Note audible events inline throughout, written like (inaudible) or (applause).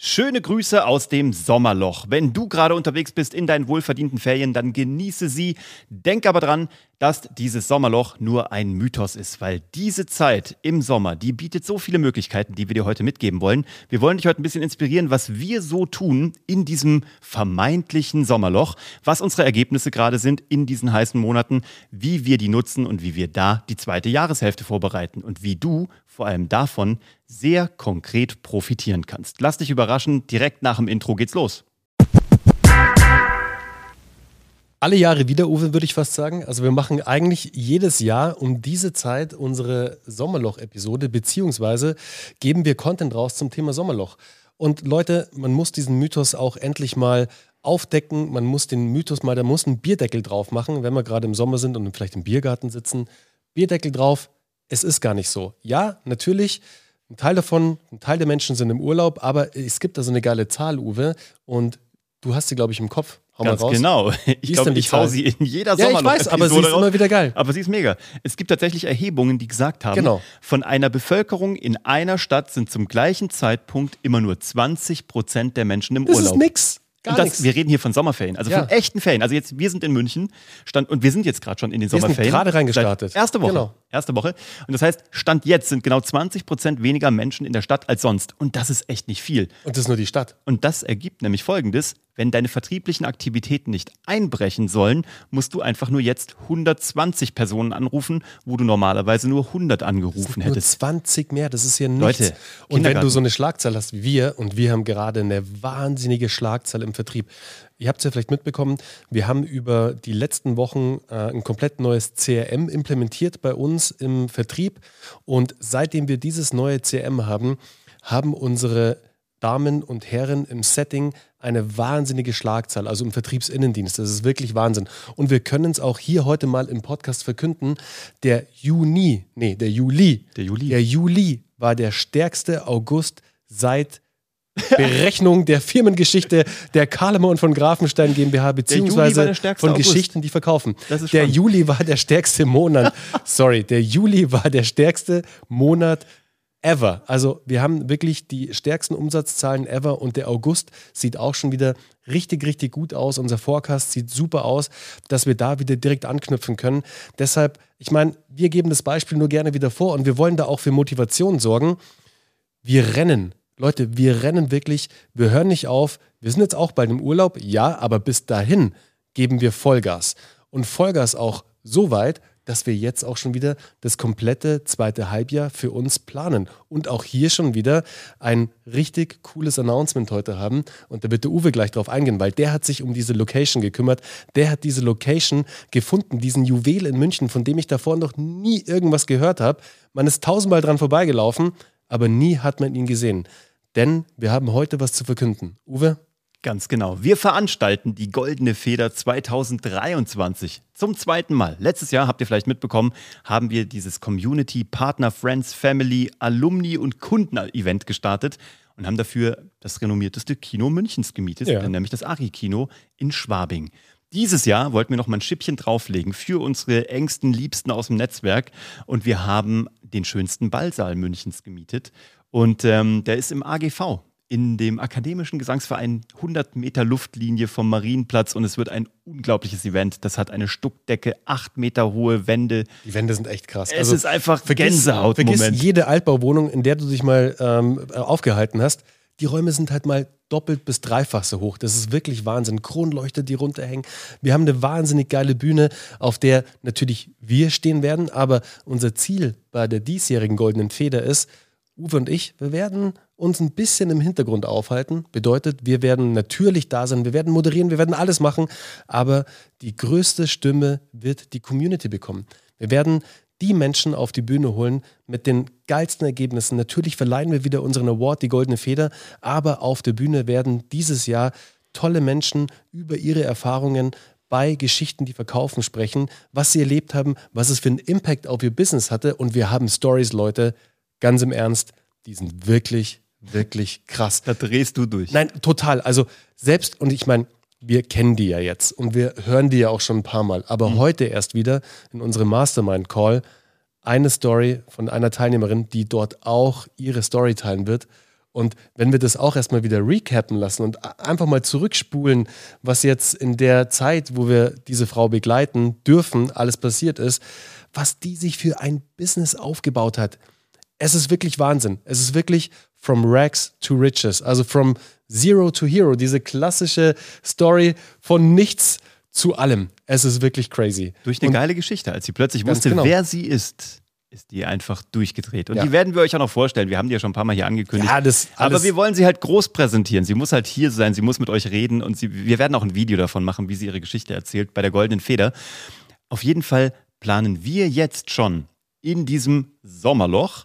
Schöne Grüße aus dem Sommerloch. Wenn du gerade unterwegs bist in deinen wohlverdienten Ferien, dann genieße sie. Denk aber dran, dass dieses Sommerloch nur ein Mythos ist, weil diese Zeit im Sommer, die bietet so viele Möglichkeiten, die wir dir heute mitgeben wollen. Wir wollen dich heute ein bisschen inspirieren, was wir so tun in diesem vermeintlichen Sommerloch, was unsere Ergebnisse gerade sind in diesen heißen Monaten, wie wir die nutzen und wie wir da die zweite Jahreshälfte vorbereiten und wie du vor allem davon sehr konkret profitieren kannst. Lass dich überraschen, direkt nach dem Intro geht's los. Alle Jahre wieder, Uwe, würde ich fast sagen. Also wir machen eigentlich jedes Jahr um diese Zeit unsere Sommerloch-Episode, beziehungsweise geben wir Content raus zum Thema Sommerloch. Und Leute, man muss diesen Mythos auch endlich mal aufdecken. Man muss den Mythos mal, da muss ein Bierdeckel drauf machen, wenn wir gerade im Sommer sind und vielleicht im Biergarten sitzen. Bierdeckel drauf, es ist gar nicht so. Ja, natürlich, ein Teil davon, ein Teil der Menschen sind im Urlaub, aber es gibt da so eine geile Zahl, Uwe, und du hast sie, glaube ich, im Kopf. Hau Ganz genau. (laughs) Ich glaube, ich hau sie in jeder ja, ich weiß, aber sie ist immer wieder geil. Aber sie ist mega. Es gibt tatsächlich Erhebungen, die gesagt haben, genau. von einer Bevölkerung in einer Stadt sind zum gleichen Zeitpunkt immer nur 20 Prozent der Menschen im das Urlaub. Das ist nix. Gar das, wir reden hier von Sommerferien, also ja. von echten Ferien. Also jetzt, wir sind in München stand, und wir sind jetzt gerade schon in den wir Sommerferien. Wir sind gerade reingestartet. Erste Woche. Genau. Erste Woche. Und das heißt, Stand jetzt sind genau 20 Prozent weniger Menschen in der Stadt als sonst. Und das ist echt nicht viel. Und das ist nur die Stadt. Und das ergibt nämlich Folgendes. Wenn deine vertrieblichen Aktivitäten nicht einbrechen sollen, musst du einfach nur jetzt 120 Personen anrufen, wo du normalerweise nur 100 angerufen hättest. Nur 20 mehr, das ist ja nichts. Leute, und wenn du so eine Schlagzahl hast wie wir, und wir haben gerade eine wahnsinnige Schlagzahl im Vertrieb. Ihr habt es ja vielleicht mitbekommen, wir haben über die letzten Wochen äh, ein komplett neues CRM implementiert bei uns im Vertrieb. Und seitdem wir dieses neue CRM haben, haben unsere Damen und Herren im Setting eine wahnsinnige Schlagzahl, also im Vertriebsinnendienst. Das ist wirklich Wahnsinn. Und wir können es auch hier heute mal im Podcast verkünden. Der Juni, nee, der Juli, der Juli, der Juli war der stärkste August seit (laughs) Berechnung der Firmengeschichte der Kalemer und von Grafenstein GmbH, beziehungsweise von August. Geschichten, die verkaufen. der Juli war der stärkste Monat. (laughs) Sorry, der Juli war der stärkste Monat ever. Also wir haben wirklich die stärksten Umsatzzahlen ever und der August sieht auch schon wieder richtig, richtig gut aus. Unser Forecast sieht super aus, dass wir da wieder direkt anknüpfen können. Deshalb, ich meine, wir geben das Beispiel nur gerne wieder vor und wir wollen da auch für Motivation sorgen. Wir rennen. Leute, wir rennen wirklich, wir hören nicht auf. Wir sind jetzt auch bald im Urlaub, ja, aber bis dahin geben wir Vollgas. Und Vollgas auch so weit, dass wir jetzt auch schon wieder das komplette zweite Halbjahr für uns planen und auch hier schon wieder ein richtig cooles Announcement heute haben. Und da wird der Uwe gleich drauf eingehen, weil der hat sich um diese Location gekümmert. Der hat diese Location gefunden, diesen Juwel in München, von dem ich davor noch nie irgendwas gehört habe. Man ist tausendmal dran vorbeigelaufen, aber nie hat man ihn gesehen. Denn wir haben heute was zu verkünden. Uwe? Ganz genau. Wir veranstalten die Goldene Feder 2023 zum zweiten Mal. Letztes Jahr, habt ihr vielleicht mitbekommen, haben wir dieses Community, Partner, Friends, Family, Alumni und Kunden-Event gestartet und haben dafür das renommierteste Kino Münchens gemietet, ja. nämlich das Ari-Kino in Schwabing. Dieses Jahr wollten wir noch mal ein Schippchen drauflegen für unsere engsten Liebsten aus dem Netzwerk und wir haben den schönsten Ballsaal Münchens gemietet und ähm, der ist im AGV in dem Akademischen Gesangsverein 100 Meter Luftlinie vom Marienplatz und es wird ein unglaubliches Event. Das hat eine Stuckdecke, 8 Meter hohe Wände. Die Wände sind echt krass. Es also, ist einfach Gänsehaut. Vergiss Moment. jede Altbauwohnung, in der du dich mal ähm, aufgehalten hast. Die Räume sind halt mal doppelt bis dreifach so hoch. Das ist wirklich Wahnsinn. Kronleuchter, die runterhängen. Wir haben eine wahnsinnig geile Bühne, auf der natürlich wir stehen werden. Aber unser Ziel bei der diesjährigen Goldenen Feder ist, Uwe und ich, wir werden uns ein bisschen im Hintergrund aufhalten. Bedeutet, wir werden natürlich da sein, wir werden moderieren, wir werden alles machen, aber die größte Stimme wird die Community bekommen. Wir werden die Menschen auf die Bühne holen mit den geilsten Ergebnissen. Natürlich verleihen wir wieder unseren Award, die Goldene Feder, aber auf der Bühne werden dieses Jahr tolle Menschen über ihre Erfahrungen bei Geschichten, die verkaufen, sprechen, was sie erlebt haben, was es für einen Impact auf ihr Business hatte. Und wir haben Stories, Leute, ganz im Ernst, die sind wirklich, wirklich krass. Da drehst du durch. Nein, total. Also selbst, und ich meine, wir kennen die ja jetzt und wir hören die ja auch schon ein paar Mal. Aber mhm. heute erst wieder in unserem Mastermind-Call eine Story von einer Teilnehmerin, die dort auch ihre Story teilen wird. Und wenn wir das auch erstmal wieder recappen lassen und einfach mal zurückspulen, was jetzt in der Zeit, wo wir diese Frau begleiten dürfen, alles passiert ist, was die sich für ein Business aufgebaut hat. Es ist wirklich Wahnsinn. Es ist wirklich from rags to riches, also from zero to hero, diese klassische Story von nichts zu allem. Es ist wirklich crazy. Durch eine und geile Geschichte, als sie plötzlich wusste, genau. wer sie ist ist die einfach durchgedreht. Und ja. die werden wir euch auch noch vorstellen. Wir haben die ja schon ein paar Mal hier angekündigt. Ja, das, Aber wir wollen sie halt groß präsentieren. Sie muss halt hier sein, sie muss mit euch reden und sie, wir werden auch ein Video davon machen, wie sie ihre Geschichte erzählt bei der Goldenen Feder. Auf jeden Fall planen wir jetzt schon in diesem Sommerloch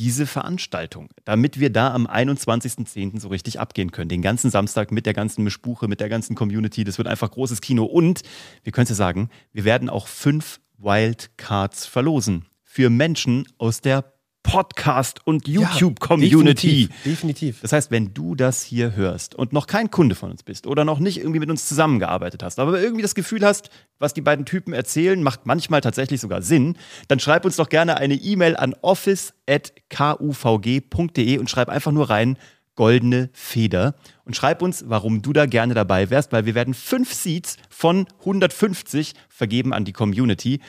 diese Veranstaltung, damit wir da am 21.10. so richtig abgehen können. Den ganzen Samstag mit der ganzen Mischbuche, mit der ganzen Community. Das wird einfach großes Kino. Und wir können es ja sagen, wir werden auch fünf Wildcards verlosen für Menschen aus der Podcast- und YouTube-Community. Ja, definitiv, definitiv. Das heißt, wenn du das hier hörst und noch kein Kunde von uns bist oder noch nicht irgendwie mit uns zusammengearbeitet hast, aber irgendwie das Gefühl hast, was die beiden Typen erzählen, macht manchmal tatsächlich sogar Sinn, dann schreib uns doch gerne eine E-Mail an office.kuvg.de und schreib einfach nur rein, goldene Feder und schreib uns, warum du da gerne dabei wärst, weil wir werden fünf Seats von 150 vergeben an die Community.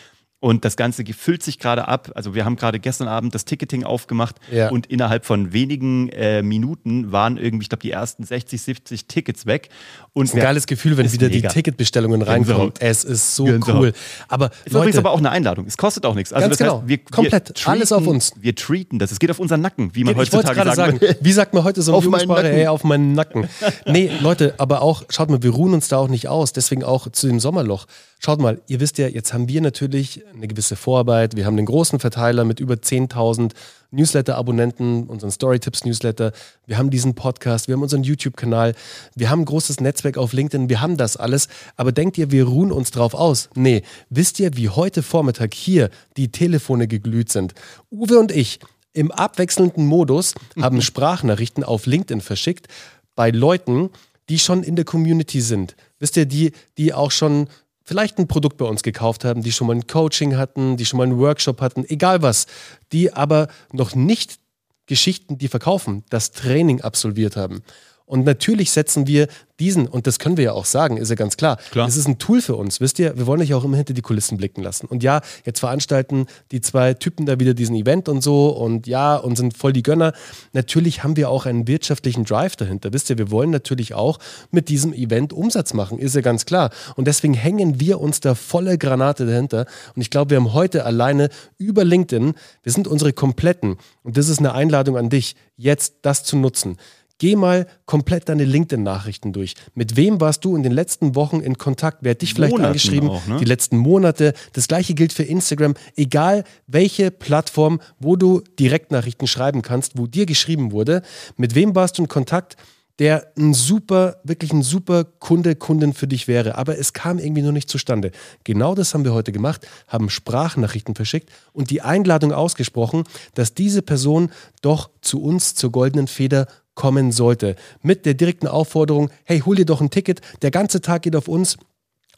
Und das Ganze füllt sich gerade ab. Also wir haben gerade gestern Abend das Ticketing aufgemacht ja. und innerhalb von wenigen äh, Minuten waren irgendwie, ich glaube, die ersten 60, 70 Tickets weg. Und das ist ein geiles Gefühl, wenn wieder mega. die Ticketbestellungen reinkommen. Es ist so Gänsehaut. cool. Aber ist Leute, übrigens aber auch eine Einladung. Es kostet auch nichts. Also ganz das genau. Heißt, wir, Komplett. Wir treaten, Alles auf uns. Wir treaten das. Es geht auf unseren Nacken, wie man ich heutzutage sagt. sagen. (laughs) Wie sagt man heute so auf meinen Nacken. Ey, auf meinen Nacken. nee, Leute, aber auch, schaut mal, wir ruhen uns da auch nicht aus. Deswegen auch zu dem Sommerloch. Schaut mal, ihr wisst ja, jetzt haben wir natürlich eine gewisse Vorarbeit. Wir haben den großen Verteiler mit über 10.000 Newsletter-Abonnenten, unseren Storytips-Newsletter. Wir haben diesen Podcast, wir haben unseren YouTube-Kanal, wir haben ein großes Netzwerk auf LinkedIn, wir haben das alles. Aber denkt ihr, wir ruhen uns drauf aus? Nee. Wisst ihr, wie heute Vormittag hier die Telefone geglüht sind? Uwe und ich im abwechselnden Modus (laughs) haben Sprachnachrichten auf LinkedIn verschickt bei Leuten, die schon in der Community sind. Wisst ihr, die, die auch schon vielleicht ein Produkt bei uns gekauft haben, die schon mal ein Coaching hatten, die schon mal einen Workshop hatten, egal was, die aber noch nicht Geschichten, die verkaufen, das Training absolviert haben. Und natürlich setzen wir diesen, und das können wir ja auch sagen, ist ja ganz klar. klar. Es ist ein Tool für uns, wisst ihr, wir wollen euch auch immer hinter die Kulissen blicken lassen. Und ja, jetzt veranstalten die zwei Typen da wieder diesen Event und so und ja, und sind voll die Gönner. Natürlich haben wir auch einen wirtschaftlichen Drive dahinter. Wisst ihr, wir wollen natürlich auch mit diesem Event Umsatz machen, ist ja ganz klar. Und deswegen hängen wir uns da volle Granate dahinter. Und ich glaube, wir haben heute alleine über LinkedIn, wir sind unsere kompletten, und das ist eine Einladung an dich, jetzt das zu nutzen. Geh mal komplett deine LinkedIn-Nachrichten durch. Mit wem warst du in den letzten Wochen in Kontakt? Wer hat dich vielleicht Monaten angeschrieben? Auch, ne? Die letzten Monate. Das gleiche gilt für Instagram. Egal welche Plattform, wo du Direktnachrichten schreiben kannst, wo dir geschrieben wurde. Mit wem warst du in Kontakt? der ein super, wirklich ein super Kunde, Kundin für dich wäre. Aber es kam irgendwie noch nicht zustande. Genau das haben wir heute gemacht, haben Sprachnachrichten verschickt und die Einladung ausgesprochen, dass diese Person doch zu uns, zur Goldenen Feder, kommen sollte. Mit der direkten Aufforderung, hey, hol dir doch ein Ticket, der ganze Tag geht auf uns.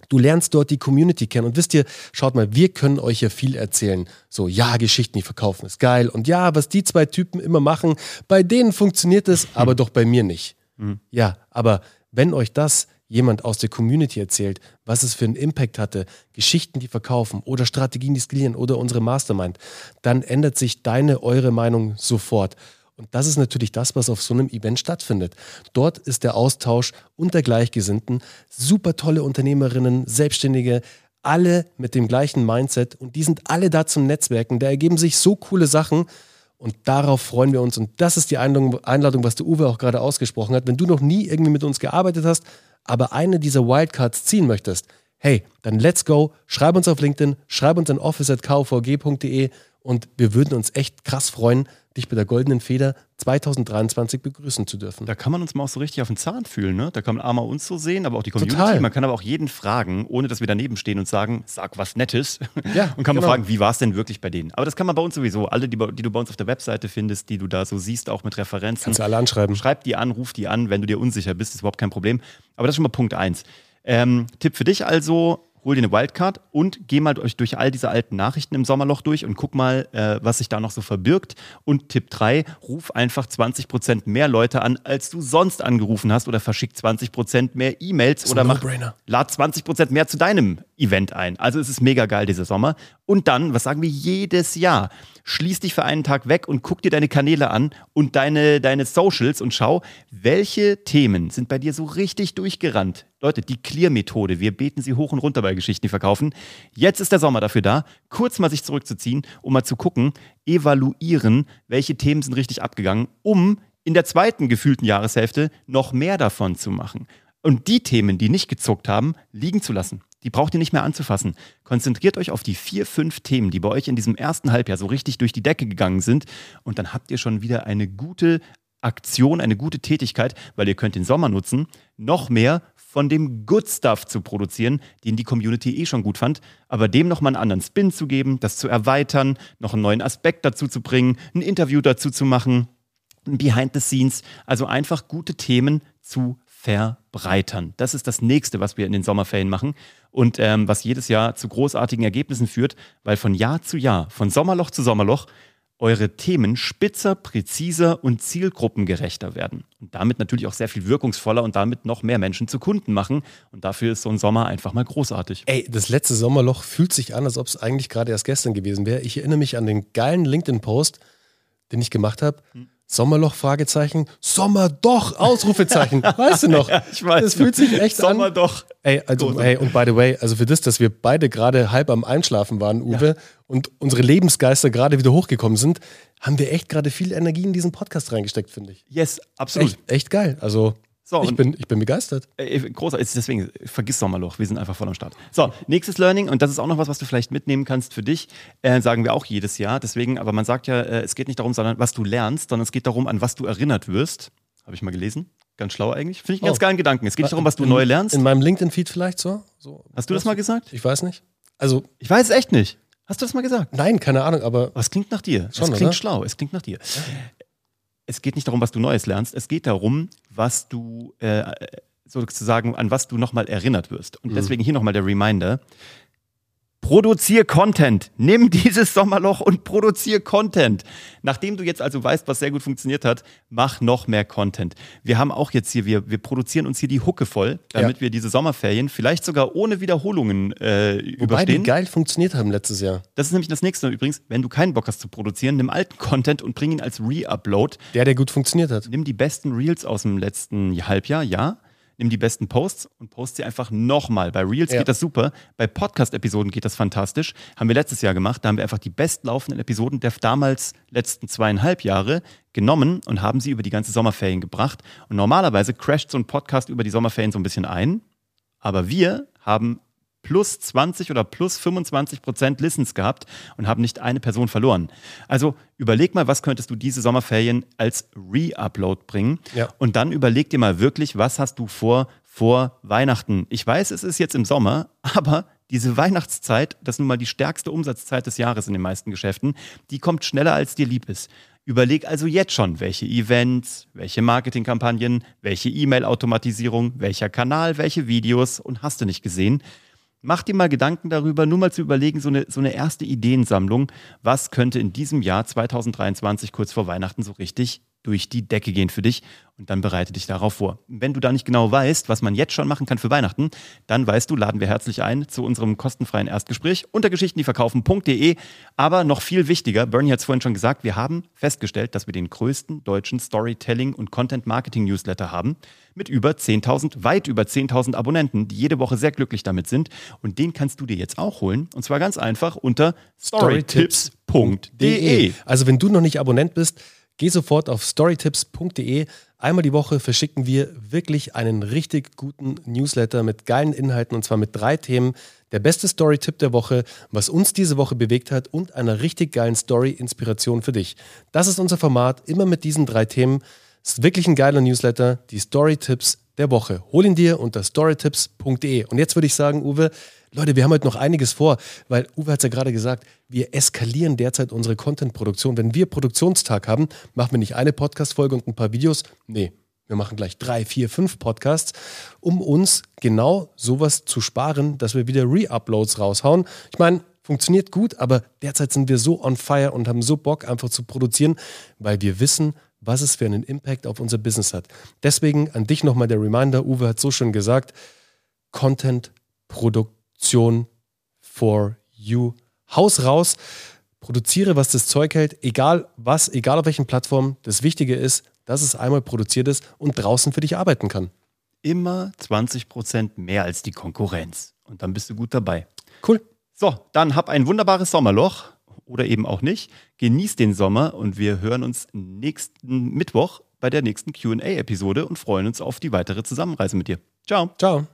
Du lernst dort die Community kennen. Und wisst ihr, schaut mal, wir können euch ja viel erzählen. So, ja, Geschichten, die verkaufen, ist geil. Und ja, was die zwei Typen immer machen, bei denen funktioniert es, aber doch bei mir nicht. Mhm. Ja, aber wenn euch das jemand aus der Community erzählt, was es für einen Impact hatte, Geschichten, die verkaufen oder Strategien, die skalieren oder unsere Mastermind, dann ändert sich deine, eure Meinung sofort. Und das ist natürlich das, was auf so einem Event stattfindet. Dort ist der Austausch unter Gleichgesinnten, super tolle Unternehmerinnen, Selbstständige, alle mit dem gleichen Mindset und die sind alle da zum Netzwerken. Da ergeben sich so coole Sachen und darauf freuen wir uns. Und das ist die Einladung, was der Uwe auch gerade ausgesprochen hat. Wenn du noch nie irgendwie mit uns gearbeitet hast, aber eine dieser Wildcards ziehen möchtest, hey, dann let's go, schreib uns auf LinkedIn, schreib uns an office.kvg.de und wir würden uns echt krass freuen, dich bei der Goldenen Feder 2023 begrüßen zu dürfen. Da kann man uns mal auch so richtig auf den Zahn fühlen. Ne? Da kann man einmal uns so sehen, aber auch die Community. Total. Man kann aber auch jeden fragen, ohne dass wir daneben stehen und sagen, sag was Nettes. Ja, (laughs) und kann genau. man fragen, wie war es denn wirklich bei denen? Aber das kann man bei uns sowieso. Alle, die, die, du bei uns auf der Webseite findest, die du da so siehst, auch mit Referenzen. Kannst du alle anschreiben. Schreib die an, ruf die an, wenn du dir unsicher bist, ist überhaupt kein Problem. Aber das ist schon mal Punkt eins. Ähm, Tipp für dich also, hol dir eine Wildcard und geh mal durch, durch all diese alten Nachrichten im Sommerloch durch und guck mal, äh, was sich da noch so verbirgt. Und Tipp 3, ruf einfach 20% mehr Leute an, als du sonst angerufen hast oder verschick 20% mehr E-Mails oder mach, lad 20% mehr zu deinem Event ein. Also es ist mega geil dieser Sommer. Und dann, was sagen wir jedes Jahr? Schließ dich für einen Tag weg und guck dir deine Kanäle an und deine, deine Socials und schau, welche Themen sind bei dir so richtig durchgerannt. Leute, die Clear-Methode, wir beten sie hoch und runter bei Geschichten, die verkaufen. Jetzt ist der Sommer dafür da, kurz mal sich zurückzuziehen, um mal zu gucken, evaluieren, welche Themen sind richtig abgegangen, um in der zweiten gefühlten Jahreshälfte noch mehr davon zu machen. Und die Themen, die nicht gezuckt haben, liegen zu lassen. Die braucht ihr nicht mehr anzufassen. Konzentriert euch auf die vier, fünf Themen, die bei euch in diesem ersten Halbjahr so richtig durch die Decke gegangen sind. Und dann habt ihr schon wieder eine gute Aktion, eine gute Tätigkeit, weil ihr könnt den Sommer nutzen, noch mehr von dem Good Stuff zu produzieren, den die Community eh schon gut fand, aber dem nochmal einen anderen Spin zu geben, das zu erweitern, noch einen neuen Aspekt dazu zu bringen, ein Interview dazu zu machen, ein Behind the Scenes, also einfach gute Themen zu verbreitern. Das ist das nächste, was wir in den Sommerferien machen und ähm, was jedes Jahr zu großartigen Ergebnissen führt, weil von Jahr zu Jahr, von Sommerloch zu Sommerloch, eure Themen spitzer, präziser und zielgruppengerechter werden. Und damit natürlich auch sehr viel wirkungsvoller und damit noch mehr Menschen zu Kunden machen. Und dafür ist so ein Sommer einfach mal großartig. Ey, das letzte Sommerloch fühlt sich an, als ob es eigentlich gerade erst gestern gewesen wäre. Ich erinnere mich an den geilen LinkedIn-Post, den ich gemacht habe. Hm Sommerloch, Fragezeichen, Sommer doch, Ausrufezeichen. (laughs) Weißt du noch? ja, ich weiß. Das fühlt sich echt Sommer an. Sommer doch. Ey, also, hey, und by the way, also für das, dass wir beide gerade halb am Einschlafen waren, Uwe, ja. und unsere Lebensgeister gerade wieder hochgekommen sind, haben wir echt gerade viel Energie in diesen Podcast reingesteckt, finde ich. Yes, absolut. Echt, echt geil. Also, so, ich, bin, ich bin begeistert. Äh, großartig. Deswegen, vergiss Sommerloch. Wir sind einfach voll am Start. So, nächstes Learning, und das ist auch noch was, was du vielleicht mitnehmen kannst für dich, äh, sagen wir auch jedes Jahr. Deswegen, aber man sagt ja, äh, es geht nicht darum, sondern was du lernst, sondern es geht darum, an was du erinnert wirst. Habe ich mal gelesen. Ganz schlau eigentlich. Finde ich einen oh. ganz geilen Gedanken. Es geht nicht darum, was du in, neu lernst. In meinem LinkedIn-Feed vielleicht so? so Hast du das mal gesagt? Ich weiß nicht. Also, ich weiß es echt nicht. Hast du das mal gesagt? Nein, keine Ahnung, aber. Was klingt nach dir? Schon, es klingt oder? schlau, es klingt nach dir. Es geht nicht darum, was du Neues lernst, es geht darum, was du äh, sozusagen, an was du nochmal erinnert wirst. Und mhm. deswegen hier nochmal der Reminder. Produzier Content. Nimm dieses Sommerloch und produzier Content. Nachdem du jetzt also weißt, was sehr gut funktioniert hat, mach noch mehr Content. Wir haben auch jetzt hier, wir, wir produzieren uns hier die Hucke voll, damit ja. wir diese Sommerferien vielleicht sogar ohne Wiederholungen äh, Wobei überstehen. die geil funktioniert haben letztes Jahr. Das ist nämlich das nächste übrigens. Wenn du keinen Bock hast zu produzieren, nimm alten Content und bring ihn als Re-Upload. Der, der gut funktioniert hat. Nimm die besten Reels aus dem letzten Halbjahr, ja nimm die besten Posts und post sie einfach nochmal. Bei Reels ja. geht das super, bei Podcast-Episoden geht das fantastisch. Haben wir letztes Jahr gemacht, da haben wir einfach die bestlaufenden Episoden der damals letzten zweieinhalb Jahre genommen und haben sie über die ganze Sommerferien gebracht. Und normalerweise crasht so ein Podcast über die Sommerferien so ein bisschen ein. Aber wir haben plus 20 oder plus 25 Prozent Listens gehabt und haben nicht eine Person verloren. Also überleg mal, was könntest du diese Sommerferien als Re-Upload bringen? Ja. Und dann überleg dir mal wirklich, was hast du vor vor Weihnachten? Ich weiß, es ist jetzt im Sommer, (laughs) aber diese Weihnachtszeit, das ist nun mal die stärkste Umsatzzeit des Jahres in den meisten Geschäften, die kommt schneller, als dir lieb ist. Überleg also jetzt schon, welche Events, welche Marketingkampagnen, welche E-Mail-Automatisierung, welcher Kanal, welche Videos und hast du nicht gesehen mach dir mal Gedanken darüber, nur mal zu überlegen, so eine, so eine erste Ideensammlung, was könnte in diesem Jahr 2023 kurz vor Weihnachten so richtig durch die Decke gehen für dich und dann bereite dich darauf vor. Wenn du da nicht genau weißt, was man jetzt schon machen kann für Weihnachten, dann weißt du, laden wir herzlich ein zu unserem kostenfreien Erstgespräch unter geschichtendieverkaufen.de. Aber noch viel wichtiger, Bernie hat es vorhin schon gesagt, wir haben festgestellt, dass wir den größten deutschen Storytelling- und Content-Marketing-Newsletter haben mit über 10.000, weit über 10.000 Abonnenten, die jede Woche sehr glücklich damit sind. Und den kannst du dir jetzt auch holen. Und zwar ganz einfach unter storytips.de. Also wenn du noch nicht Abonnent bist, Geh sofort auf storytips.de. Einmal die Woche verschicken wir wirklich einen richtig guten Newsletter mit geilen Inhalten und zwar mit drei Themen. Der beste Story-Tipp der Woche, was uns diese Woche bewegt hat und einer richtig geilen Story-Inspiration für dich. Das ist unser Format, immer mit diesen drei Themen. Es ist wirklich ein geiler Newsletter, die Story-Tipps der Woche. Hol ihn dir unter storytips.de. Und jetzt würde ich sagen, Uwe, Leute, wir haben heute noch einiges vor, weil Uwe hat es ja gerade gesagt, wir eskalieren derzeit unsere Content-Produktion. Wenn wir Produktionstag haben, machen wir nicht eine Podcast-Folge und ein paar Videos. Nee, wir machen gleich drei, vier, fünf Podcasts, um uns genau sowas zu sparen, dass wir wieder Re-Uploads raushauen. Ich meine, funktioniert gut, aber derzeit sind wir so on fire und haben so Bock, einfach zu produzieren, weil wir wissen, was es für einen Impact auf unser Business hat. Deswegen an dich nochmal der Reminder, Uwe hat so schön gesagt, Content, Produktion for you. Haus raus, produziere, was das Zeug hält, egal was, egal auf welchen Plattformen. Das Wichtige ist, dass es einmal produziert ist und draußen für dich arbeiten kann. Immer 20% mehr als die Konkurrenz. Und dann bist du gut dabei. Cool. So, dann hab ein wunderbares Sommerloch oder eben auch nicht. Genieß den Sommer und wir hören uns nächsten Mittwoch bei der nächsten QA-Episode und freuen uns auf die weitere Zusammenreise mit dir. Ciao. Ciao.